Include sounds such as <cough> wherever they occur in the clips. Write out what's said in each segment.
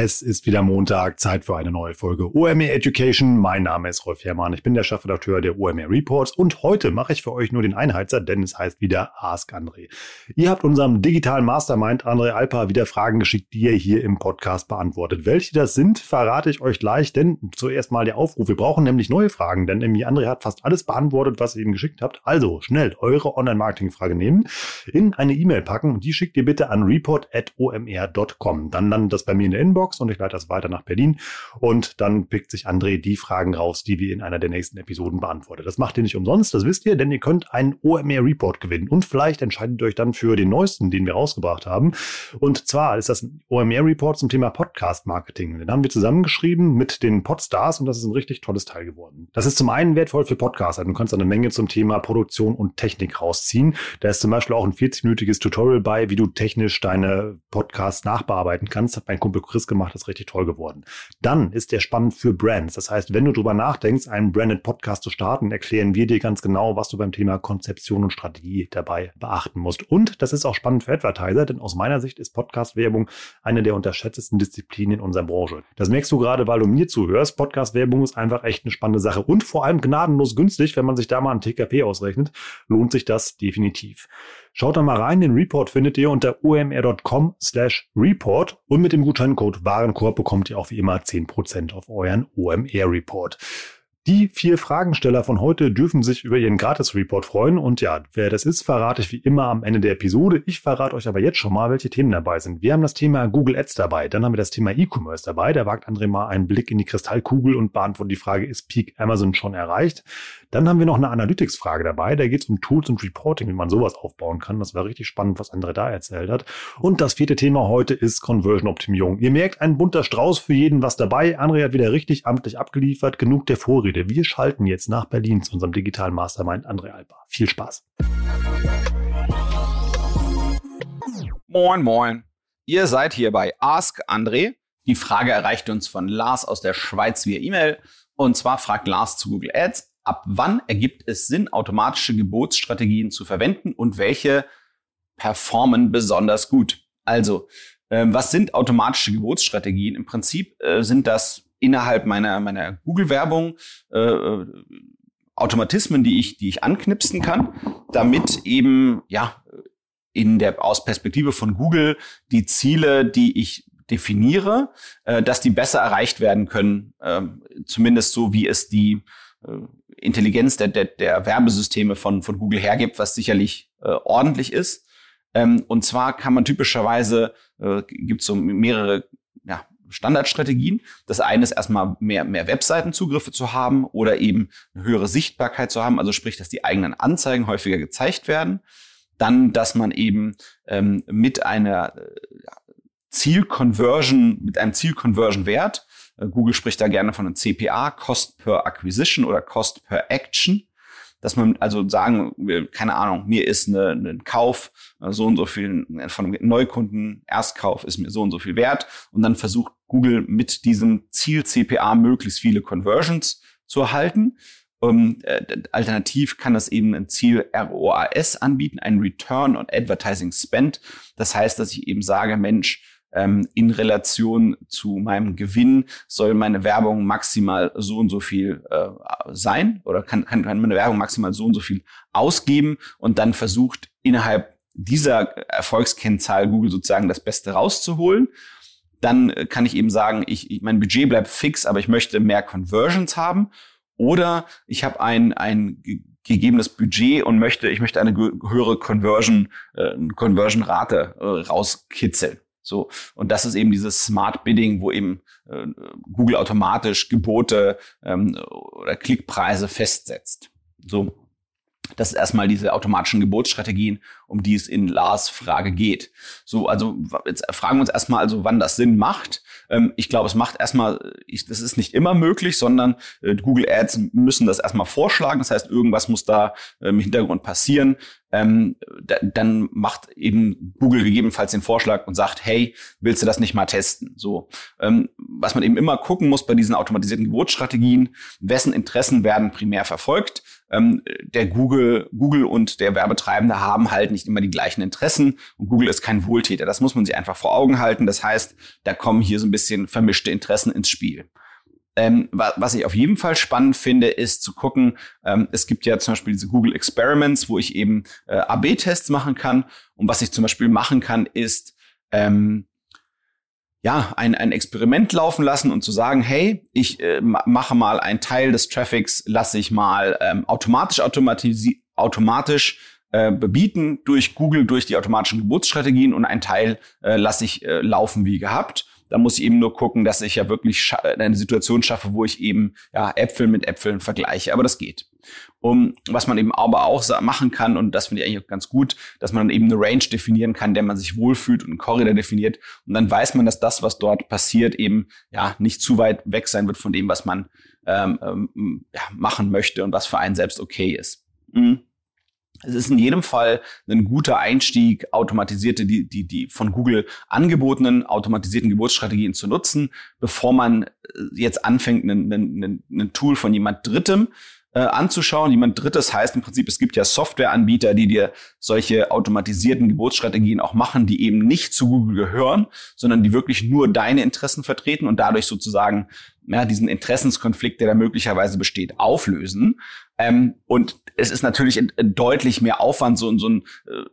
Es ist wieder Montag, Zeit für eine neue Folge OMR Education. Mein Name ist Rolf Herrmann, ich bin der Chefredakteur der OMR Reports und heute mache ich für euch nur den Einheizer, denn es heißt wieder Ask André. Ihr habt unserem digitalen Mastermind André Alpa wieder Fragen geschickt, die ihr hier im Podcast beantwortet. Welche das sind, verrate ich euch gleich, denn zuerst mal der Aufruf. Wir brauchen nämlich neue Fragen, denn André hat fast alles beantwortet, was ihr ihm geschickt habt. Also schnell eure Online-Marketing-Frage nehmen, in eine E-Mail packen und die schickt ihr bitte an report.omr.com. Dann landet das bei mir in der Inbox Inbox und ich leite das weiter nach Berlin. Und dann pickt sich André die Fragen raus, die wir in einer der nächsten Episoden beantworten. Das macht ihr nicht umsonst, das wisst ihr, denn ihr könnt einen OMR Report gewinnen. Und vielleicht entscheidet ihr euch dann für den neuesten, den wir rausgebracht haben. Und zwar ist das ein OMR Report zum Thema Podcast Marketing. Den haben wir zusammengeschrieben mit den Podstars und das ist ein richtig tolles Teil geworden. Das ist zum einen wertvoll für Podcaster. Du kannst eine Menge zum Thema Produktion und Technik rausziehen. Da ist zum Beispiel auch ein 40-minütiges Tutorial bei, wie du technisch deine Podcasts nachbearbeiten kannst. Hat mein Kumpel Chris gemacht, ist richtig toll geworden. Dann ist der spannend für Brands. Das heißt, wenn du drüber nachdenkst, einen Branded Podcast zu starten, erklären wir dir ganz genau, was du beim Thema Konzeption und Strategie dabei beachten musst. Und das ist auch spannend für Advertiser, denn aus meiner Sicht ist Podcast-Werbung eine der unterschätztesten Disziplinen in unserer Branche. Das merkst du gerade, weil du mir zuhörst. Podcast-Werbung ist einfach echt eine spannende Sache und vor allem gnadenlos günstig, wenn man sich da mal ein TKP ausrechnet, lohnt sich das definitiv. Schaut da mal rein, den Report findet ihr unter omr.com slash report und mit dem Gutscheincode Warenkorb bekommt ihr auch wie immer 10% auf euren OMR-Report. Die vier Fragensteller von heute dürfen sich über ihren Gratis-Report freuen. Und ja, wer das ist, verrate ich wie immer am Ende der Episode. Ich verrate euch aber jetzt schon mal, welche Themen dabei sind. Wir haben das Thema Google Ads dabei. Dann haben wir das Thema E-Commerce dabei. Da wagt André mal einen Blick in die Kristallkugel und beantwortet die Frage, ist Peak Amazon schon erreicht? Dann haben wir noch eine Analytics-Frage dabei. Da geht es um Tools und Reporting, wie man sowas aufbauen kann. Das war richtig spannend, was André da erzählt hat. Und das vierte Thema heute ist Conversion-Optimierung. Ihr merkt, ein bunter Strauß für jeden was dabei. André hat wieder richtig amtlich abgeliefert. Genug der Vorrede. Wir schalten jetzt nach Berlin zu unserem digitalen Mastermind André Alba. Viel Spaß. Moin, moin. Ihr seid hier bei Ask André. Die Frage erreicht uns von Lars aus der Schweiz via E-Mail. Und zwar fragt Lars zu Google Ads, ab wann ergibt es Sinn, automatische Gebotsstrategien zu verwenden und welche performen besonders gut? Also, ähm, was sind automatische Gebotsstrategien? Im Prinzip äh, sind das innerhalb meiner, meiner Google-Werbung äh, äh, Automatismen, die ich, die ich anknipsen kann, damit eben, ja, in der, aus Perspektive von Google die Ziele, die ich definiere, äh, dass die besser erreicht werden können, äh, zumindest so wie es die äh, Intelligenz der, der, der Werbesysteme von, von Google hergibt, was sicherlich äh, ordentlich ist. Ähm, und zwar kann man typischerweise, äh, gibt es so mehrere Standardstrategien. Das eine ist erstmal mehr, mehr Webseitenzugriffe zu haben oder eben eine höhere Sichtbarkeit zu haben, also sprich, dass die eigenen Anzeigen häufiger gezeigt werden. Dann, dass man eben ähm, mit einer äh, Zielconversion, mit einem Zielconversion-Wert äh, Google spricht da gerne von einem CPA, Cost per Acquisition oder Cost per Action. Dass man also sagen keine Ahnung, mir ist eine, ein Kauf äh, so und so viel von einem Neukunden, Erstkauf ist mir so und so viel wert. Und dann versucht Google mit diesem Ziel CPA möglichst viele Conversions zu erhalten. Um, äh, alternativ kann das eben ein Ziel ROAS anbieten, ein Return on Advertising Spend. Das heißt, dass ich eben sage, Mensch, ähm, in Relation zu meinem Gewinn soll meine Werbung maximal so und so viel äh, sein oder kann, kann, kann meine Werbung maximal so und so viel ausgeben und dann versucht innerhalb dieser Erfolgskennzahl Google sozusagen das Beste rauszuholen. Dann äh, kann ich eben sagen, ich, ich, mein Budget bleibt fix, aber ich möchte mehr Conversions haben. Oder ich habe ein, ein gegebenes Budget und möchte, ich möchte eine höhere Conversion, äh, Conversion-Rate äh, rauskitzeln. So. Und das ist eben dieses Smart Bidding, wo eben äh, Google automatisch Gebote ähm, oder Klickpreise festsetzt. So. Das ist erstmal diese automatischen Geburtsstrategien, um die es in Lars Frage geht. So, also jetzt fragen wir uns erstmal, also wann das Sinn macht. Ähm, ich glaube, es macht erstmal, ich, das ist nicht immer möglich, sondern äh, Google Ads müssen das erstmal vorschlagen. Das heißt, irgendwas muss da äh, im Hintergrund passieren. Ähm, da, dann macht eben Google gegebenenfalls den Vorschlag und sagt, hey, willst du das nicht mal testen? So, ähm, was man eben immer gucken muss bei diesen automatisierten Geburtsstrategien, wessen Interessen werden primär verfolgt ähm, der Google, Google und der Werbetreibende haben halt nicht immer die gleichen Interessen und Google ist kein Wohltäter. Das muss man sich einfach vor Augen halten. Das heißt, da kommen hier so ein bisschen vermischte Interessen ins Spiel. Ähm, was ich auf jeden Fall spannend finde, ist zu gucken, ähm, es gibt ja zum Beispiel diese Google Experiments, wo ich eben äh, AB-Tests machen kann. Und was ich zum Beispiel machen kann, ist ähm, ja, ein, ein Experiment laufen lassen und zu sagen, hey, ich äh, mache mal einen Teil des Traffics, lasse ich mal ähm, automatisch automatisi automatisch äh, bebieten durch Google, durch die automatischen Geburtsstrategien und ein Teil äh, lasse ich äh, laufen wie gehabt. Da muss ich eben nur gucken, dass ich ja wirklich eine Situation schaffe, wo ich eben ja, Äpfel mit Äpfeln vergleiche. Aber das geht. Um, was man eben aber auch machen kann, und das finde ich eigentlich auch ganz gut, dass man eben eine Range definieren kann, der man sich wohlfühlt und einen Korridor definiert. Und dann weiß man, dass das, was dort passiert, eben ja nicht zu weit weg sein wird von dem, was man ähm, ähm, ja, machen möchte und was für einen selbst okay ist. Mhm. Es ist in jedem Fall ein guter Einstieg, automatisierte, die, die, die von Google angebotenen automatisierten Geburtsstrategien zu nutzen, bevor man äh, jetzt anfängt, ein Tool von jemand Drittem äh, anzuschauen. Jemand Drittes heißt im Prinzip, es gibt ja Softwareanbieter, die dir solche automatisierten Geburtsstrategien auch machen, die eben nicht zu Google gehören, sondern die wirklich nur deine Interessen vertreten und dadurch sozusagen ja, diesen Interessenskonflikt, der da möglicherweise besteht, auflösen. Ähm, und es ist natürlich deutlich mehr Aufwand, so, so ein äh,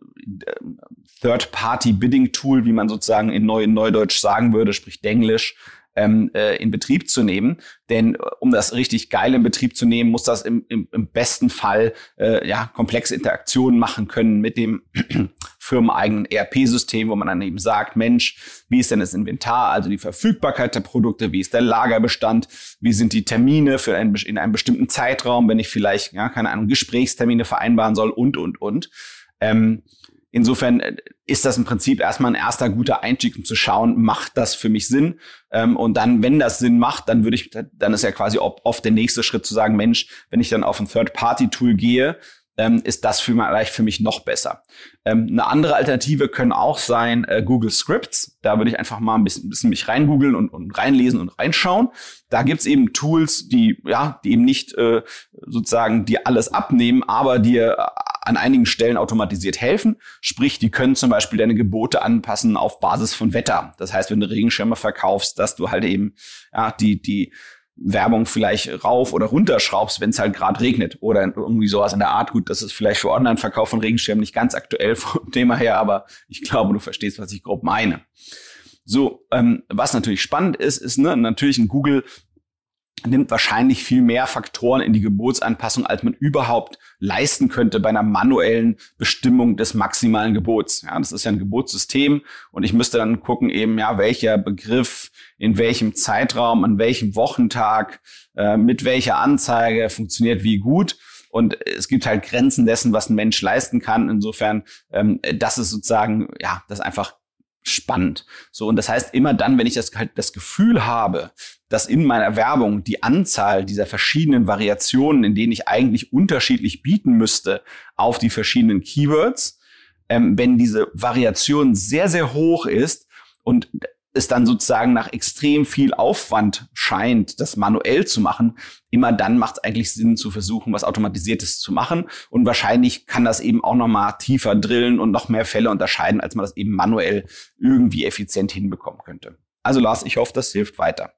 Third-Party-Bidding-Tool, wie man sozusagen in, Neu Neudeutsch sagen würde, sprich Denglisch, ähm, äh, in Betrieb zu nehmen. Denn äh, um das richtig geil in Betrieb zu nehmen, muss das im, im, im besten Fall äh, ja komplexe Interaktionen machen können mit dem firmeneigenen ERP-System, wo man dann eben sagt, Mensch, wie ist denn das Inventar, also die Verfügbarkeit der Produkte, wie ist der Lagerbestand, wie sind die Termine für ein, in einem bestimmten Zeitraum, wenn ich vielleicht, ja, keine Ahnung, Gesprächstermine vereinbaren soll und, und, und. Ähm, Insofern äh, ist das im Prinzip erstmal ein erster guter Einstieg, um zu schauen, macht das für mich Sinn? Ähm, und dann, wenn das Sinn macht, dann würde ich, dann ist ja quasi oft der nächste Schritt zu sagen, Mensch, wenn ich dann auf ein Third-Party-Tool gehe, ähm, ist das für mich, für mich noch besser. Ähm, eine andere Alternative können auch sein äh, Google Scripts. Da würde ich einfach mal ein bisschen, ein bisschen mich reingoogeln und, und reinlesen und reinschauen. Da gibt's eben Tools, die ja, die eben nicht äh, sozusagen dir alles abnehmen, aber dir an einigen Stellen automatisiert helfen. Sprich, die können zum Beispiel deine Gebote anpassen auf Basis von Wetter. Das heißt, wenn du Regenschirme verkaufst, dass du halt eben ja, die, die Werbung vielleicht rauf oder runterschraubst, wenn es halt gerade regnet oder irgendwie sowas in der Art. Gut, das ist vielleicht für Online-Verkauf von Regenschirmen nicht ganz aktuell <laughs> vom Thema her, aber ich glaube, du verstehst, was ich grob meine. So, ähm, was natürlich spannend ist, ist ne, natürlich ein Google nimmt wahrscheinlich viel mehr Faktoren in die Gebotsanpassung, als man überhaupt leisten könnte bei einer manuellen Bestimmung des maximalen Gebots. Ja, das ist ja ein Gebotssystem und ich müsste dann gucken eben, ja, welcher Begriff in welchem Zeitraum, an welchem Wochentag, äh, mit welcher Anzeige funktioniert wie gut. Und es gibt halt Grenzen dessen, was ein Mensch leisten kann. Insofern, ähm, das ist sozusagen, ja, das einfach spannend. So, und das heißt, immer dann, wenn ich das halt das Gefühl habe, dass in meiner Werbung die Anzahl dieser verschiedenen Variationen, in denen ich eigentlich unterschiedlich bieten müsste, auf die verschiedenen Keywords, ähm, wenn diese Variation sehr, sehr hoch ist und es dann sozusagen nach extrem viel Aufwand scheint, das manuell zu machen, immer dann macht es eigentlich Sinn zu versuchen, was Automatisiertes zu machen. Und wahrscheinlich kann das eben auch noch mal tiefer drillen und noch mehr Fälle unterscheiden, als man das eben manuell irgendwie effizient hinbekommen könnte. Also Lars, ich hoffe, das hilft weiter.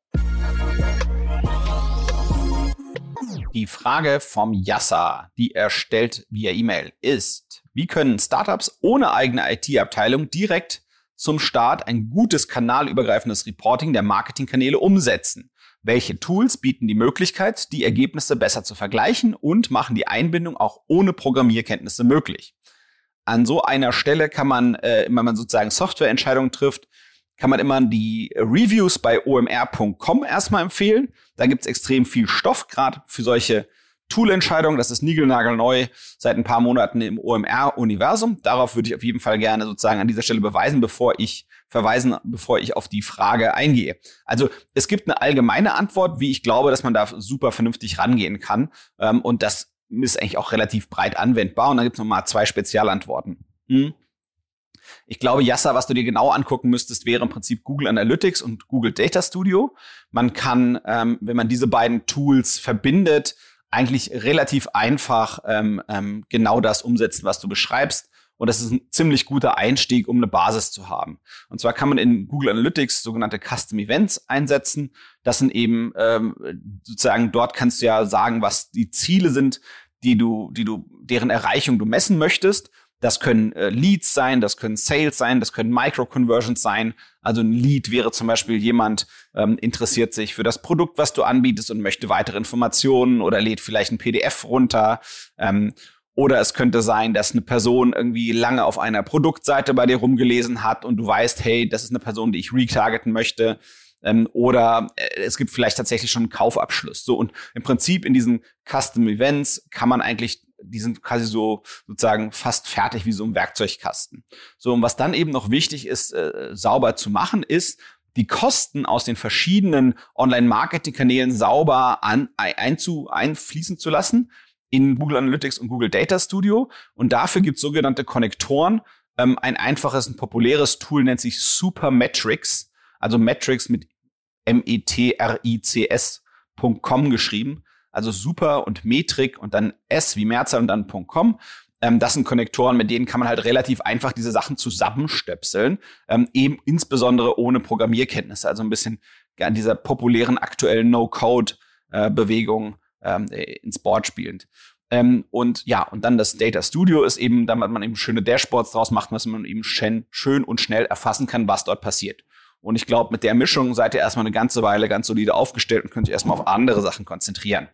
Die Frage vom Yassa, die er stellt via E-Mail, ist, wie können Startups ohne eigene IT-Abteilung direkt zum Start ein gutes kanalübergreifendes Reporting der Marketingkanäle umsetzen? Welche Tools bieten die Möglichkeit, die Ergebnisse besser zu vergleichen und machen die Einbindung auch ohne Programmierkenntnisse möglich? An so einer Stelle kann man, äh, wenn man sozusagen Softwareentscheidungen trifft, kann man immer die Reviews bei omr.com erstmal empfehlen. Da gibt's extrem viel Stoff, gerade für solche Tool-Entscheidung. Das ist niegelnagelneu seit ein paar Monaten im OMR-Universum. Darauf würde ich auf jeden Fall gerne sozusagen an dieser Stelle beweisen, bevor ich verweisen, bevor ich auf die Frage eingehe. Also es gibt eine allgemeine Antwort, wie ich glaube, dass man da super vernünftig rangehen kann. Ähm, und das ist eigentlich auch relativ breit anwendbar. Und dann gibt es nochmal zwei Spezialantworten. Hm. Ich glaube, Yasser, was du dir genau angucken müsstest, wäre im Prinzip Google Analytics und Google Data Studio. Man kann, ähm, wenn man diese beiden Tools verbindet, eigentlich relativ einfach ähm, ähm, genau das umsetzen, was du beschreibst. Und das ist ein ziemlich guter Einstieg, um eine Basis zu haben. Und zwar kann man in Google Analytics sogenannte Custom Events einsetzen. Das sind eben ähm, sozusagen dort kannst du ja sagen, was die Ziele sind, die du, die du, deren Erreichung du messen möchtest. Das können äh, Leads sein, das können Sales sein, das können Micro-Conversions sein. Also ein Lead wäre zum Beispiel jemand, ähm, interessiert sich für das Produkt, was du anbietest und möchte weitere Informationen oder lädt vielleicht ein PDF runter. Ähm, oder es könnte sein, dass eine Person irgendwie lange auf einer Produktseite bei dir rumgelesen hat und du weißt, hey, das ist eine Person, die ich retargeten möchte. Ähm, oder äh, es gibt vielleicht tatsächlich schon einen Kaufabschluss. So und im Prinzip in diesen Custom Events kann man eigentlich die sind quasi so sozusagen fast fertig wie so ein Werkzeugkasten. So, und was dann eben noch wichtig ist, äh, sauber zu machen, ist, die Kosten aus den verschiedenen Online-Marketing-Kanälen sauber an, einzu, einfließen zu lassen in Google Analytics und Google Data Studio. Und dafür gibt es sogenannte Konnektoren. Ähm, ein einfaches, ein populäres Tool nennt sich Supermetrics, also Metrics mit M-E-T-R-I-C-S.com geschrieben also Super und Metrik und dann S wie Mehrzahl und dann .com. Ähm, das sind Konnektoren, mit denen kann man halt relativ einfach diese Sachen zusammenstöpseln, ähm, eben insbesondere ohne Programmierkenntnisse, also ein bisschen an dieser populären aktuellen No-Code-Bewegung äh, ähm, ins Board spielend. Ähm, und ja, und dann das Data Studio ist eben, damit man eben schöne Dashboards draus macht, dass man eben schön und schnell erfassen kann, was dort passiert. Und ich glaube, mit der Mischung seid ihr erstmal eine ganze Weile ganz solide aufgestellt und könnt euch erstmal auf andere Sachen konzentrieren.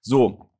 So.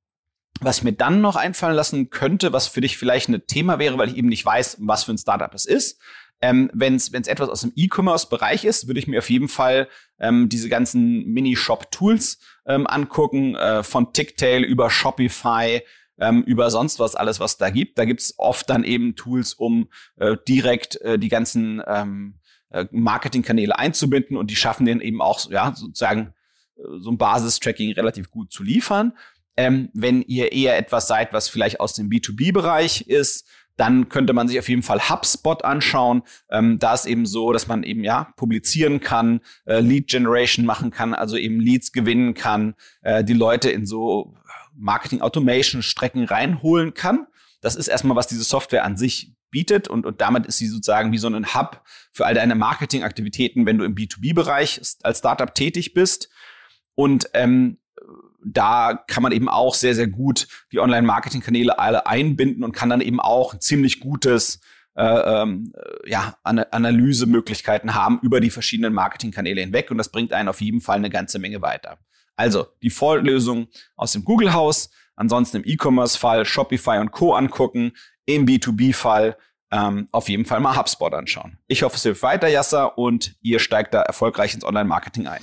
Was ich mir dann noch einfallen lassen könnte, was für dich vielleicht ein Thema wäre, weil ich eben nicht weiß, was für ein Startup es ist. Ähm, Wenn es etwas aus dem E-Commerce-Bereich ist, würde ich mir auf jeden Fall ähm, diese ganzen Mini-Shop-Tools ähm, angucken, äh, von Ticktail über Shopify, ähm, über sonst was alles, was da gibt. Da gibt's oft dann eben Tools, um äh, direkt äh, die ganzen ähm, äh, Marketingkanäle einzubinden und die schaffen den eben auch ja sozusagen äh, so ein Basistracking relativ gut zu liefern. Ähm, wenn ihr eher etwas seid, was vielleicht aus dem B2B-Bereich ist, dann könnte man sich auf jeden Fall HubSpot anschauen. Ähm, da ist eben so, dass man eben ja publizieren kann, äh, Lead Generation machen kann, also eben Leads gewinnen kann, äh, die Leute in so Marketing Automation Strecken reinholen kann. Das ist erstmal, was diese Software an sich bietet und, und damit ist sie sozusagen wie so ein Hub für all deine Marketingaktivitäten, wenn du im B2B-Bereich als Startup tätig bist. Und ähm, da kann man eben auch sehr, sehr gut die Online-Marketing-Kanäle alle einbinden und kann dann eben auch ein ziemlich gutes äh, ähm, ja, An Analysemöglichkeiten haben über die verschiedenen Marketingkanäle hinweg und das bringt einen auf jeden Fall eine ganze Menge weiter. Also die Vorlösung aus dem Google-Haus, ansonsten im E-Commerce-Fall Shopify und Co. angucken, im B2B-Fall ähm, auf jeden Fall mal HubSpot anschauen. Ich hoffe, es hilft weiter, Yasser, und ihr steigt da erfolgreich ins Online-Marketing ein.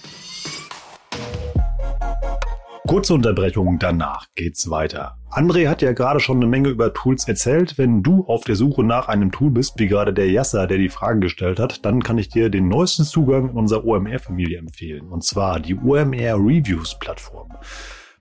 Kurze Unterbrechung, danach geht's weiter. André hat ja gerade schon eine Menge über Tools erzählt. Wenn du auf der Suche nach einem Tool bist, wie gerade der Yasser, der die Fragen gestellt hat, dann kann ich dir den neuesten Zugang in unserer OMR-Familie empfehlen. Und zwar die OMR Reviews Plattform.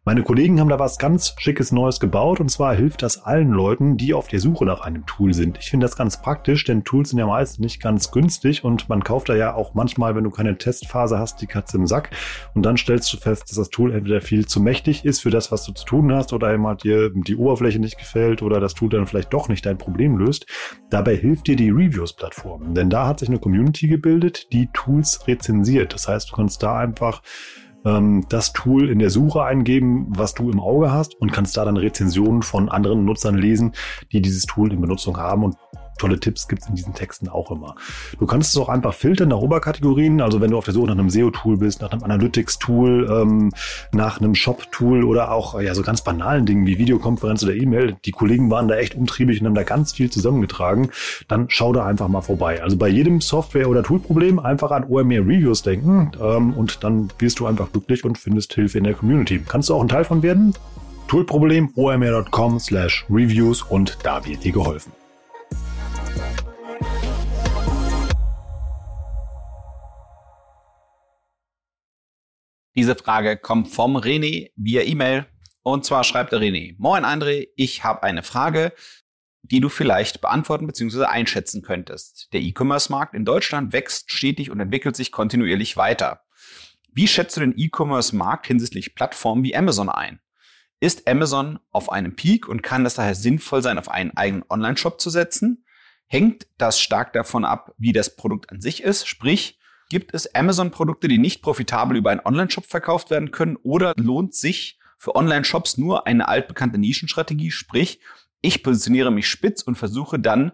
Meine Kollegen haben da was ganz Schickes Neues gebaut und zwar hilft das allen Leuten, die auf der Suche nach einem Tool sind. Ich finde das ganz praktisch, denn Tools sind ja meist nicht ganz günstig und man kauft da ja auch manchmal, wenn du keine Testphase hast, die Katze im Sack und dann stellst du fest, dass das Tool entweder viel zu mächtig ist für das, was du zu tun hast oder eben halt dir die Oberfläche nicht gefällt oder das Tool dann vielleicht doch nicht dein Problem löst. Dabei hilft dir die Reviews-Plattform, denn da hat sich eine Community gebildet, die Tools rezensiert. Das heißt, du kannst da einfach ähm, das Tool in der Suche eingeben, was du im Auge hast und kannst da dann Rezensionen von anderen Nutzern lesen, die dieses Tool in Benutzung haben und tolle Tipps gibt es in diesen Texten auch immer. Du kannst es auch einfach filtern nach Oberkategorien, also wenn du auf der Suche nach einem SEO-Tool bist, nach einem Analytics-Tool, ähm, nach einem Shop-Tool oder auch ja so ganz banalen Dingen wie Videokonferenz oder E-Mail. Die Kollegen waren da echt umtriebig und haben da ganz viel zusammengetragen. Dann schau da einfach mal vorbei. Also bei jedem Software- oder Tool-Problem einfach an OMR Reviews denken ähm, und dann wirst du einfach glücklich und findest Hilfe in der Community. Kannst du auch ein Teil von werden? Toolproblem omr.com slash reviews und da wird dir geholfen. Diese Frage kommt vom René via E-Mail. Und zwar schreibt der René, Moin André, ich habe eine Frage, die du vielleicht beantworten bzw. einschätzen könntest. Der E-Commerce-Markt in Deutschland wächst stetig und entwickelt sich kontinuierlich weiter. Wie schätzt du den E-Commerce-Markt hinsichtlich Plattformen wie Amazon ein? Ist Amazon auf einem Peak und kann es daher sinnvoll sein, auf einen eigenen Online-Shop zu setzen? Hängt das stark davon ab, wie das Produkt an sich ist? Sprich, gibt es Amazon-Produkte, die nicht profitabel über einen Online-Shop verkauft werden können? Oder lohnt sich für Online-Shops nur eine altbekannte Nischenstrategie? Sprich, ich positioniere mich spitz und versuche dann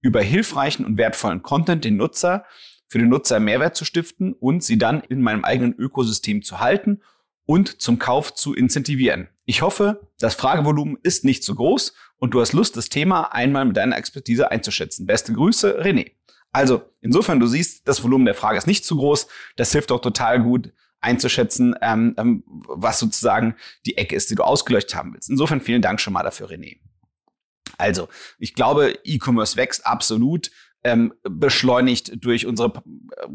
über hilfreichen und wertvollen Content den Nutzer für den Nutzer Mehrwert zu stiften und sie dann in meinem eigenen Ökosystem zu halten und zum Kauf zu incentivieren. Ich hoffe, das Fragevolumen ist nicht zu groß und du hast Lust, das Thema einmal mit deiner Expertise einzuschätzen. Beste Grüße, René. Also, insofern, du siehst, das Volumen der Frage ist nicht zu groß. Das hilft auch total gut einzuschätzen, ähm, ähm, was sozusagen die Ecke ist, die du ausgeleuchtet haben willst. Insofern vielen Dank schon mal dafür, René. Also, ich glaube, E-Commerce wächst absolut ähm, beschleunigt durch unsere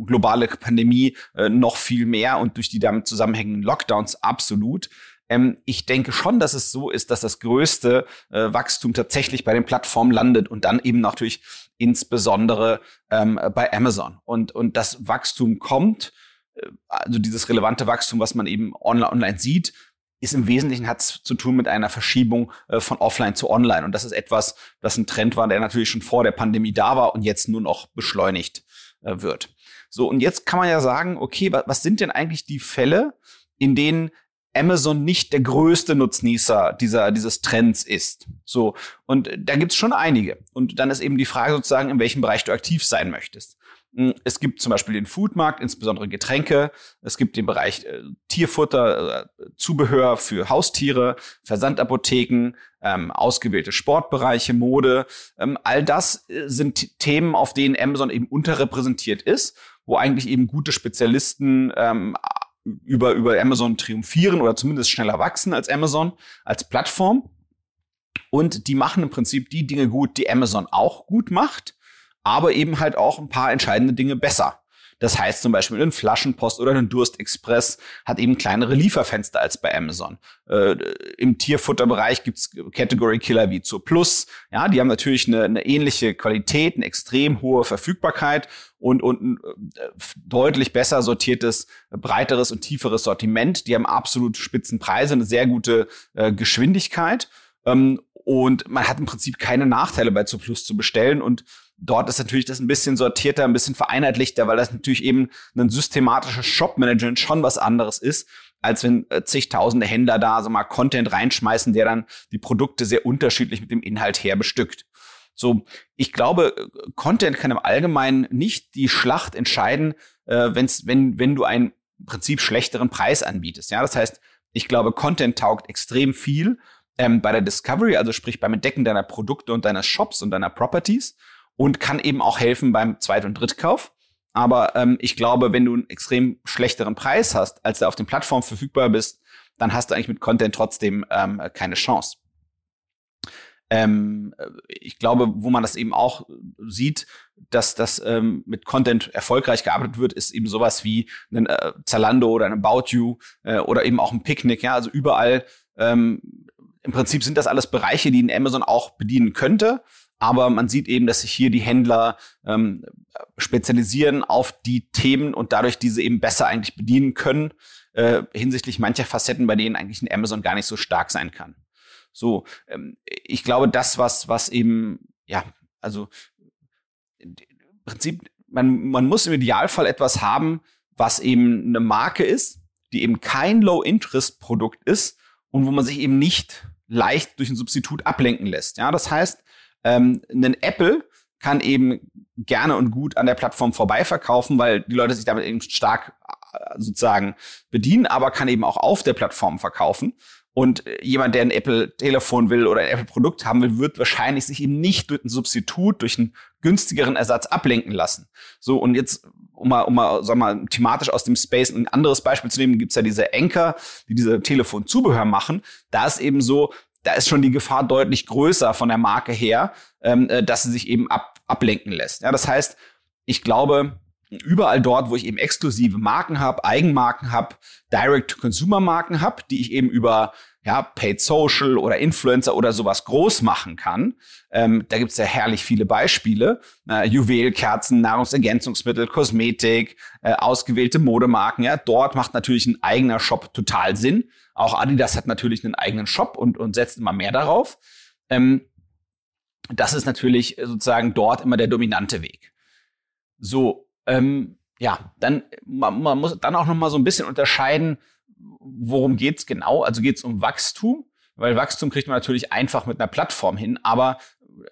globale Pandemie äh, noch viel mehr und durch die damit zusammenhängenden Lockdowns absolut. Ähm, ich denke schon, dass es so ist, dass das größte äh, Wachstum tatsächlich bei den Plattformen landet und dann eben natürlich insbesondere ähm, bei Amazon. Und, und das Wachstum kommt, äh, also dieses relevante Wachstum, was man eben online, online sieht, ist im Wesentlichen hat es zu tun mit einer Verschiebung äh, von offline zu online. Und das ist etwas, was ein Trend war, der natürlich schon vor der Pandemie da war und jetzt nur noch beschleunigt äh, wird. So, und jetzt kann man ja sagen, okay, was, was sind denn eigentlich die Fälle, in denen Amazon nicht der größte Nutznießer dieser, dieses Trends ist. So. Und da gibt's schon einige. Und dann ist eben die Frage sozusagen, in welchem Bereich du aktiv sein möchtest. Hm, es gibt zum Beispiel den Foodmarkt, insbesondere Getränke. Es gibt den Bereich äh, Tierfutter, äh, Zubehör für Haustiere, Versandapotheken, ähm, ausgewählte Sportbereiche, Mode. Ähm, all das äh, sind Themen, auf denen Amazon eben unterrepräsentiert ist, wo eigentlich eben gute Spezialisten ähm, über, über Amazon triumphieren oder zumindest schneller wachsen als Amazon als Plattform. Und die machen im Prinzip die Dinge gut, die Amazon auch gut macht aber eben halt auch ein paar entscheidende Dinge besser. Das heißt zum Beispiel ein Flaschenpost oder ein Durstexpress hat eben kleinere Lieferfenster als bei Amazon. Äh, Im Tierfutterbereich gibt's Category Killer wie zur Plus. Ja, die haben natürlich eine, eine ähnliche Qualität, eine extrem hohe Verfügbarkeit und, und ein äh, deutlich besser sortiertes, breiteres und tieferes Sortiment. Die haben absolut Spitzenpreise, eine sehr gute äh, Geschwindigkeit. Ähm, und man hat im Prinzip keine Nachteile bei Plus zu bestellen und Dort ist natürlich das ein bisschen sortierter, ein bisschen vereinheitlichter, weil das natürlich eben ein systematisches Shop-Management schon was anderes ist, als wenn äh, zigtausende Händler da so mal Content reinschmeißen, der dann die Produkte sehr unterschiedlich mit dem Inhalt her bestückt. So, ich glaube, Content kann im Allgemeinen nicht die Schlacht entscheiden, äh, wenn's, wenn, wenn du einen im Prinzip schlechteren Preis anbietest. Ja, das heißt, ich glaube, Content taugt extrem viel ähm, bei der Discovery, also sprich beim Entdecken deiner Produkte und deiner Shops und deiner Properties und kann eben auch helfen beim Zweit- und Drittkauf. Aber ähm, ich glaube, wenn du einen extrem schlechteren Preis hast, als der auf den Plattformen verfügbar bist, dann hast du eigentlich mit Content trotzdem ähm, keine Chance. Ähm, ich glaube, wo man das eben auch sieht, dass das ähm, mit Content erfolgreich gearbeitet wird, ist eben sowas wie ein äh, Zalando oder ein About You äh, oder eben auch ein Picknick. Ja, also überall. Ähm, Im Prinzip sind das alles Bereiche, die ein Amazon auch bedienen könnte. Aber man sieht eben, dass sich hier die Händler ähm, spezialisieren auf die Themen und dadurch diese eben besser eigentlich bedienen können, äh, hinsichtlich mancher Facetten, bei denen eigentlich ein Amazon gar nicht so stark sein kann. So, ähm, ich glaube, das, was, was eben, ja, also im Prinzip, man, man muss im Idealfall etwas haben, was eben eine Marke ist, die eben kein Low-Interest-Produkt ist und wo man sich eben nicht leicht durch ein Substitut ablenken lässt. Ja, das heißt, ähm, ein Apple kann eben gerne und gut an der Plattform vorbei verkaufen, weil die Leute sich damit eben stark äh, sozusagen bedienen, aber kann eben auch auf der Plattform verkaufen. Und jemand, der ein Apple-Telefon will oder ein Apple-Produkt haben will, wird wahrscheinlich sich eben nicht durch ein Substitut, durch einen günstigeren Ersatz ablenken lassen. So, und jetzt, um mal, um mal, sag mal, thematisch aus dem Space ein anderes Beispiel zu nehmen, gibt's ja diese Anker, die diese Telefonzubehör machen. Da ist eben so, da ist schon die Gefahr deutlich größer von der Marke her, ähm, äh, dass sie sich eben ab, ablenken lässt. Ja, das heißt, ich glaube, überall dort, wo ich eben exklusive Marken habe, Eigenmarken habe, Direct-to-Consumer-Marken habe, die ich eben über ja, Paid Social oder Influencer oder sowas groß machen kann. Ähm, da gibt's ja herrlich viele Beispiele. Äh, Juwelkerzen, Nahrungsergänzungsmittel, Kosmetik, äh, ausgewählte Modemarken. Ja, dort macht natürlich ein eigener Shop total Sinn. Auch Adidas hat natürlich einen eigenen Shop und, und setzt immer mehr darauf. Ähm, das ist natürlich sozusagen dort immer der dominante Weg. So, ähm, ja, dann man, man muss dann auch noch mal so ein bisschen unterscheiden, worum geht's genau? Also geht's um Wachstum, weil Wachstum kriegt man natürlich einfach mit einer Plattform hin, aber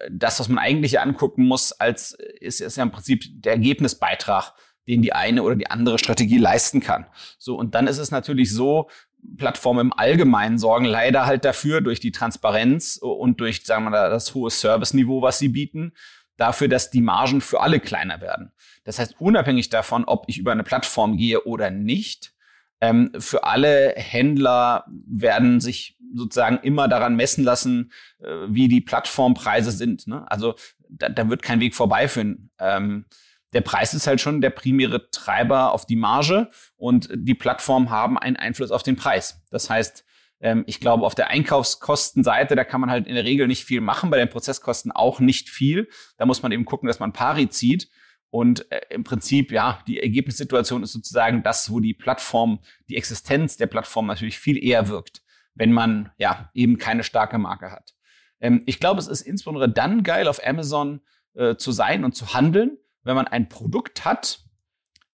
das, was man eigentlich angucken muss, als ist, ist ja im Prinzip der Ergebnisbeitrag, den die eine oder die andere Strategie leisten kann. So und dann ist es natürlich so, Plattformen im Allgemeinen sorgen leider halt dafür durch die Transparenz und durch, sagen wir mal, das hohe Serviceniveau, was sie bieten, dafür, dass die Margen für alle kleiner werden. Das heißt, unabhängig davon, ob ich über eine Plattform gehe oder nicht, ähm, für alle Händler werden sich sozusagen immer daran messen lassen, äh, wie die Plattformpreise sind. Ne? Also da, da wird kein Weg vorbeiführen. Ähm, der Preis ist halt schon der primäre Treiber auf die Marge und die Plattformen haben einen Einfluss auf den Preis. Das heißt, ähm, ich glaube, auf der Einkaufskostenseite, da kann man halt in der Regel nicht viel machen, bei den Prozesskosten auch nicht viel. Da muss man eben gucken, dass man pari zieht. Und äh, im Prinzip, ja, die Ergebnissituation ist sozusagen das, wo die Plattform, die Existenz der Plattform natürlich viel eher wirkt, wenn man ja eben keine starke Marke hat. Ähm, ich glaube, es ist insbesondere dann geil, auf Amazon äh, zu sein und zu handeln, wenn man ein Produkt hat,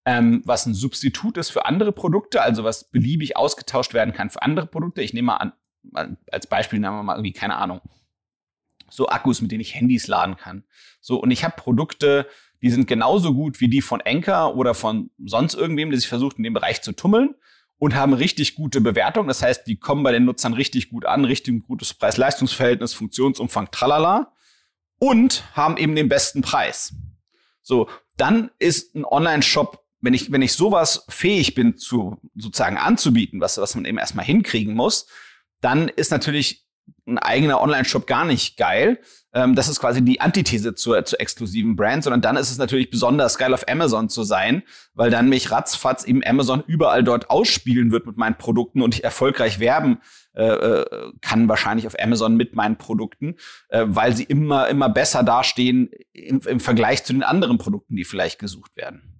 ähm, was ein Substitut ist für andere Produkte, also was beliebig ausgetauscht werden kann für andere Produkte. Ich nehme mal an, als Beispiel nehmen wir mal irgendwie, keine Ahnung, so Akkus, mit denen ich Handys laden kann. So, und ich habe Produkte, die sind genauso gut wie die von Enker oder von sonst irgendwem, der sich versucht, in dem Bereich zu tummeln und haben richtig gute Bewertungen. Das heißt, die kommen bei den Nutzern richtig gut an, richtig gutes Preis-Leistungs-Verhältnis, Funktionsumfang, tralala und haben eben den besten Preis. So, dann ist ein Online-Shop, wenn ich, wenn ich sowas fähig bin zu sozusagen anzubieten, was, was man eben erstmal hinkriegen muss, dann ist natürlich ein eigener Online-Shop gar nicht geil. Ähm, das ist quasi die Antithese zur, zur exklusiven Brand, sondern dann ist es natürlich besonders geil, auf Amazon zu sein, weil dann mich ratzfatz eben Amazon überall dort ausspielen wird mit meinen Produkten und ich erfolgreich werben äh, äh, kann wahrscheinlich auf Amazon mit meinen Produkten, äh, weil sie immer, immer besser dastehen im, im Vergleich zu den anderen Produkten, die vielleicht gesucht werden.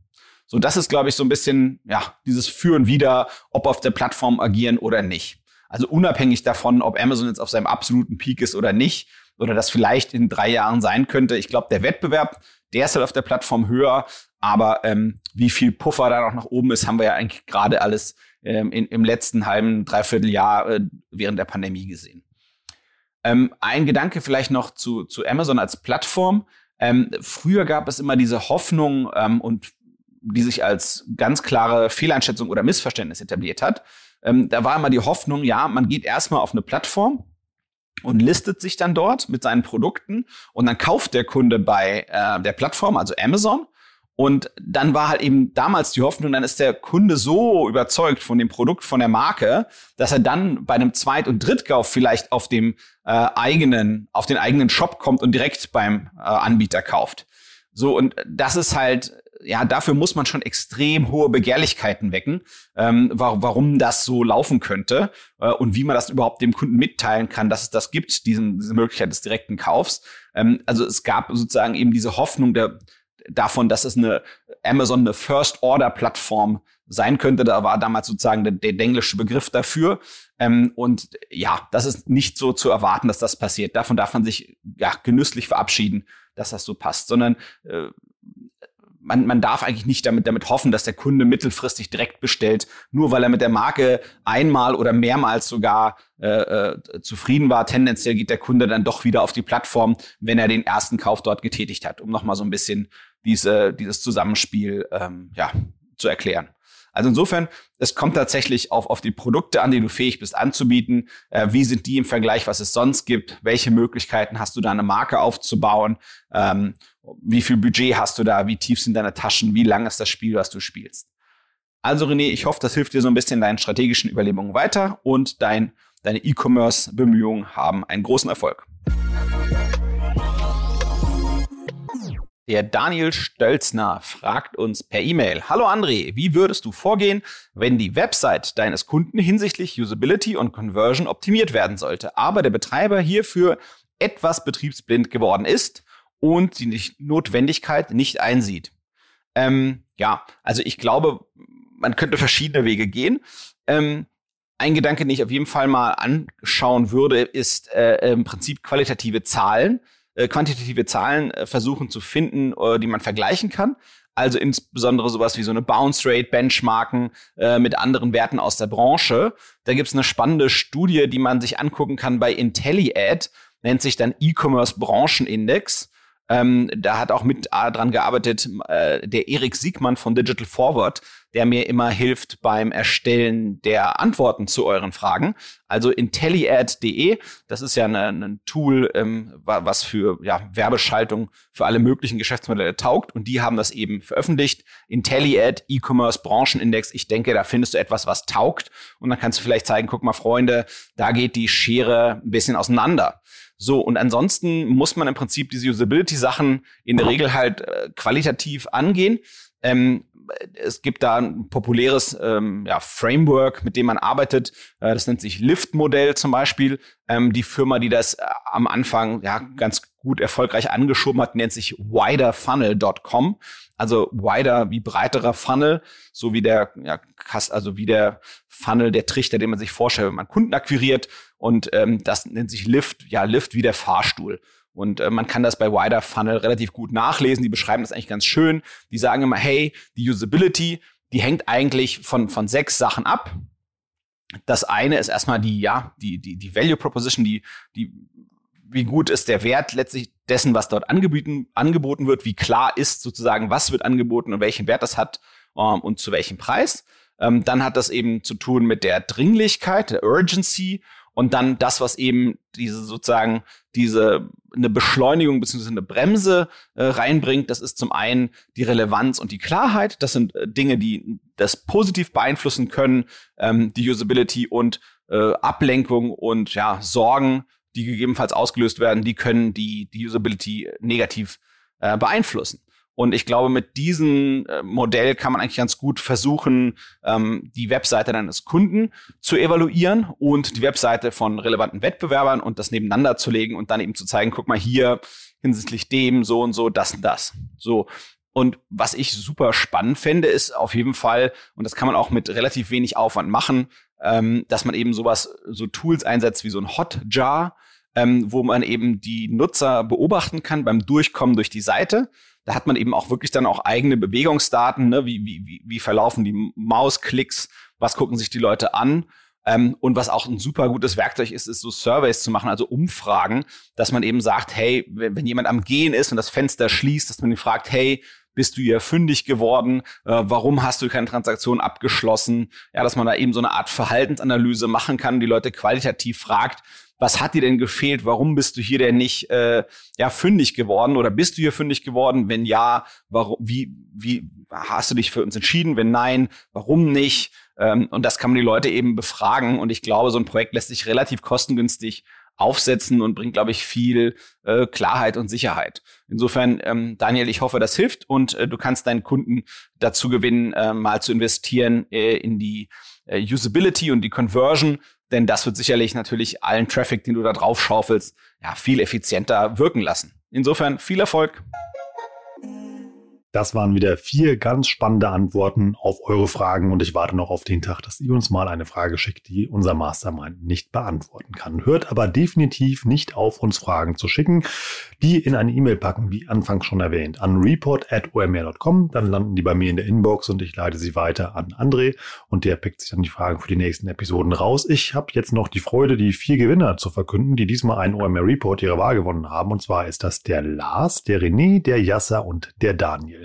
So, das ist, glaube ich, so ein bisschen, ja, dieses Führen wieder, ob auf der Plattform agieren oder nicht. Also unabhängig davon, ob Amazon jetzt auf seinem absoluten Peak ist oder nicht, oder das vielleicht in drei Jahren sein könnte. Ich glaube, der Wettbewerb, der ist halt auf der Plattform höher, aber ähm, wie viel Puffer da noch nach oben ist, haben wir ja eigentlich gerade alles ähm, in, im letzten halben, dreiviertel Jahr äh, während der Pandemie gesehen. Ähm, ein Gedanke vielleicht noch zu, zu Amazon als Plattform. Ähm, früher gab es immer diese Hoffnung ähm, und die sich als ganz klare Fehleinschätzung oder Missverständnis etabliert hat. Ähm, da war immer die Hoffnung, ja, man geht erstmal auf eine Plattform und listet sich dann dort mit seinen Produkten und dann kauft der Kunde bei äh, der Plattform, also Amazon, und dann war halt eben damals die Hoffnung, dann ist der Kunde so überzeugt von dem Produkt, von der Marke, dass er dann bei einem Zweit- und Drittkauf vielleicht auf dem äh, eigenen, auf den eigenen Shop kommt und direkt beim äh, Anbieter kauft. So, und das ist halt, ja, dafür muss man schon extrem hohe Begehrlichkeiten wecken, ähm, warum das so laufen könnte äh, und wie man das überhaupt dem Kunden mitteilen kann, dass es das gibt, diesen, diese Möglichkeit des direkten Kaufs. Ähm, also es gab sozusagen eben diese Hoffnung der, davon, dass es eine Amazon eine First-Order-Plattform sein könnte. Da war damals sozusagen der, der englische Begriff dafür. Ähm, und ja, das ist nicht so zu erwarten, dass das passiert. Davon darf man sich ja genüsslich verabschieden, dass das so passt, sondern äh, man, man darf eigentlich nicht damit, damit hoffen, dass der Kunde mittelfristig direkt bestellt, nur weil er mit der Marke einmal oder mehrmals sogar äh, äh, zufrieden war. Tendenziell geht der Kunde dann doch wieder auf die Plattform, wenn er den ersten Kauf dort getätigt hat, um nochmal so ein bisschen diese, dieses Zusammenspiel ähm, ja, zu erklären. Also insofern, es kommt tatsächlich auf, auf die Produkte an, die du fähig bist anzubieten. Äh, wie sind die im Vergleich, was es sonst gibt? Welche Möglichkeiten hast du da, eine Marke aufzubauen? Ähm, wie viel Budget hast du da? Wie tief sind deine Taschen? Wie lang ist das Spiel, was du spielst? Also René, ich hoffe, das hilft dir so ein bisschen deinen strategischen Überlegungen weiter und dein, deine E-Commerce-Bemühungen haben einen großen Erfolg. Der Daniel Stölzner fragt uns per E-Mail. Hallo André, wie würdest du vorgehen, wenn die Website deines Kunden hinsichtlich Usability und Conversion optimiert werden sollte, aber der Betreiber hierfür etwas betriebsblind geworden ist und die Notwendigkeit nicht einsieht? Ähm, ja, also ich glaube, man könnte verschiedene Wege gehen. Ähm, ein Gedanke, den ich auf jeden Fall mal anschauen würde, ist äh, im Prinzip qualitative Zahlen äh, quantitative Zahlen äh, versuchen zu finden, äh, die man vergleichen kann. Also insbesondere sowas wie so eine Bounce Rate, Benchmarken äh, mit anderen Werten aus der Branche. Da gibt's eine spannende Studie, die man sich angucken kann bei IntelliAd, nennt sich dann E-Commerce Branchenindex. Ähm, da hat auch mit dran gearbeitet äh, der Erik Siegmann von Digital Forward, der mir immer hilft beim Erstellen der Antworten zu euren Fragen. Also intelliad.de, das ist ja ein Tool, ähm, was für ja, Werbeschaltung für alle möglichen Geschäftsmodelle taugt. Und die haben das eben veröffentlicht. Intelliad, E-Commerce Branchenindex. Ich denke, da findest du etwas, was taugt. Und dann kannst du vielleicht zeigen, guck mal, Freunde, da geht die Schere ein bisschen auseinander. So, und ansonsten muss man im Prinzip diese Usability-Sachen in der Regel halt äh, qualitativ angehen. Ähm, es gibt da ein populäres ähm, ja, Framework, mit dem man arbeitet. Äh, das nennt sich Lift-Modell zum Beispiel. Ähm, die Firma, die das äh, am Anfang ja ganz gut erfolgreich angeschoben hat, nennt sich widerfunnel.com. Also wider wie breiterer Funnel, so wie der, ja, also wie der Funnel, der Trichter, den man sich vorstellt, wenn man Kunden akquiriert. Und ähm, das nennt sich Lift, ja, Lift wie der Fahrstuhl. Und äh, man kann das bei Wider Funnel relativ gut nachlesen. Die beschreiben das eigentlich ganz schön. Die sagen immer, hey, die Usability, die hängt eigentlich von, von sechs Sachen ab. Das eine ist erstmal die, ja, die, die, die Value Proposition, die, die, wie gut ist der Wert letztlich dessen, was dort angeboten, angeboten wird, wie klar ist sozusagen, was wird angeboten und welchen Wert das hat ähm, und zu welchem Preis. Ähm, dann hat das eben zu tun mit der Dringlichkeit, der Urgency und dann das, was eben diese sozusagen diese eine Beschleunigung bzw. eine Bremse äh, reinbringt, das ist zum einen die Relevanz und die Klarheit. Das sind äh, Dinge, die das positiv beeinflussen können, ähm, die Usability und äh, Ablenkung und ja Sorgen, die gegebenenfalls ausgelöst werden, die können die die Usability negativ äh, beeinflussen. Und ich glaube, mit diesem äh, Modell kann man eigentlich ganz gut versuchen, ähm, die Webseite deines Kunden zu evaluieren und die Webseite von relevanten Wettbewerbern und das nebeneinander zu legen und dann eben zu zeigen, guck mal hier hinsichtlich dem, so und so, das und das. So. Und was ich super spannend fände, ist auf jeden Fall, und das kann man auch mit relativ wenig Aufwand machen, ähm, dass man eben sowas, so Tools einsetzt wie so ein Hotjar, ähm, wo man eben die Nutzer beobachten kann beim Durchkommen durch die Seite da hat man eben auch wirklich dann auch eigene Bewegungsdaten, ne? wie, wie, wie verlaufen die Mausklicks, was gucken sich die Leute an. Ähm, und was auch ein super gutes Werkzeug ist, ist so Surveys zu machen, also Umfragen, dass man eben sagt, hey, wenn, wenn jemand am Gehen ist und das Fenster schließt, dass man ihn fragt, hey, bist du hier fündig geworden? Äh, warum hast du keine Transaktion abgeschlossen? Ja, dass man da eben so eine Art Verhaltensanalyse machen kann, die Leute qualitativ fragt, was hat dir denn gefehlt? Warum bist du hier denn nicht äh, ja fündig geworden oder bist du hier fündig geworden? Wenn ja, warum? Wie wie hast du dich für uns entschieden? Wenn nein, warum nicht? Ähm, und das kann man die Leute eben befragen. Und ich glaube, so ein Projekt lässt sich relativ kostengünstig aufsetzen und bringt, glaube ich, viel äh, Klarheit und Sicherheit. Insofern, ähm, Daniel, ich hoffe, das hilft und äh, du kannst deinen Kunden dazu gewinnen, äh, mal zu investieren äh, in die äh, Usability und die Conversion denn das wird sicherlich natürlich allen Traffic, den du da drauf schaufelst, ja, viel effizienter wirken lassen. Insofern viel Erfolg. Das waren wieder vier ganz spannende Antworten auf eure Fragen und ich warte noch auf den Tag, dass ihr uns mal eine Frage schickt, die unser Mastermind nicht beantworten kann. Hört aber definitiv nicht auf, uns Fragen zu schicken, die in eine E-Mail packen, wie anfangs schon erwähnt, an report.omr.com. Dann landen die bei mir in der Inbox und ich leite sie weiter an André und der pickt sich dann die Fragen für die nächsten Episoden raus. Ich habe jetzt noch die Freude, die vier Gewinner zu verkünden, die diesmal einen OMR Report ihre Wahl gewonnen haben. Und zwar ist das der Lars, der René, der Yasser und der Daniel.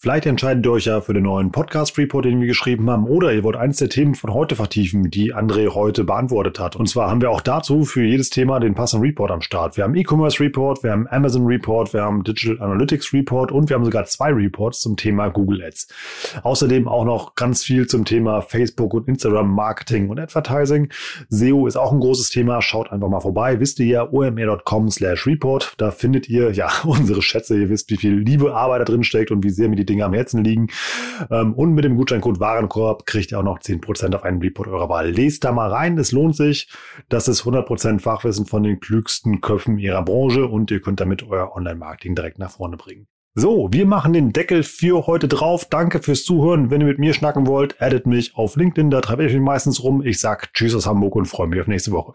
Vielleicht entscheidet ihr euch ja für den neuen Podcast-Report, den wir geschrieben haben, oder ihr wollt eines der Themen von heute vertiefen, die André heute beantwortet hat. Und zwar haben wir auch dazu für jedes Thema den passenden Report am Start. Wir haben E-Commerce Report, wir haben Amazon Report, wir haben Digital Analytics Report und wir haben sogar zwei Reports zum Thema Google Ads. Außerdem auch noch ganz viel zum Thema Facebook und Instagram Marketing und Advertising. SEO ist auch ein großes Thema. Schaut einfach mal vorbei. Wisst ihr ja, omr.com slash report. Da findet ihr ja <laughs> unsere Schätze. Ihr wisst, wie viel Liebe Arbeit da drin steckt und wie sehr mir die Dinge am Herzen liegen. Ähm, und mit dem Gutscheincode Warenkorb kriegt ihr auch noch 10% auf einen Report eurer Wahl. Lest da mal rein, es lohnt sich. Das ist 100% Fachwissen von den klügsten Köpfen ihrer Branche und ihr könnt damit euer Online-Marketing direkt nach vorne bringen. So, wir machen den Deckel für heute drauf. Danke fürs Zuhören. Wenn ihr mit mir schnacken wollt, addet mich auf LinkedIn, da treibe ich mich meistens rum. Ich sag Tschüss aus Hamburg und freue mich auf nächste Woche.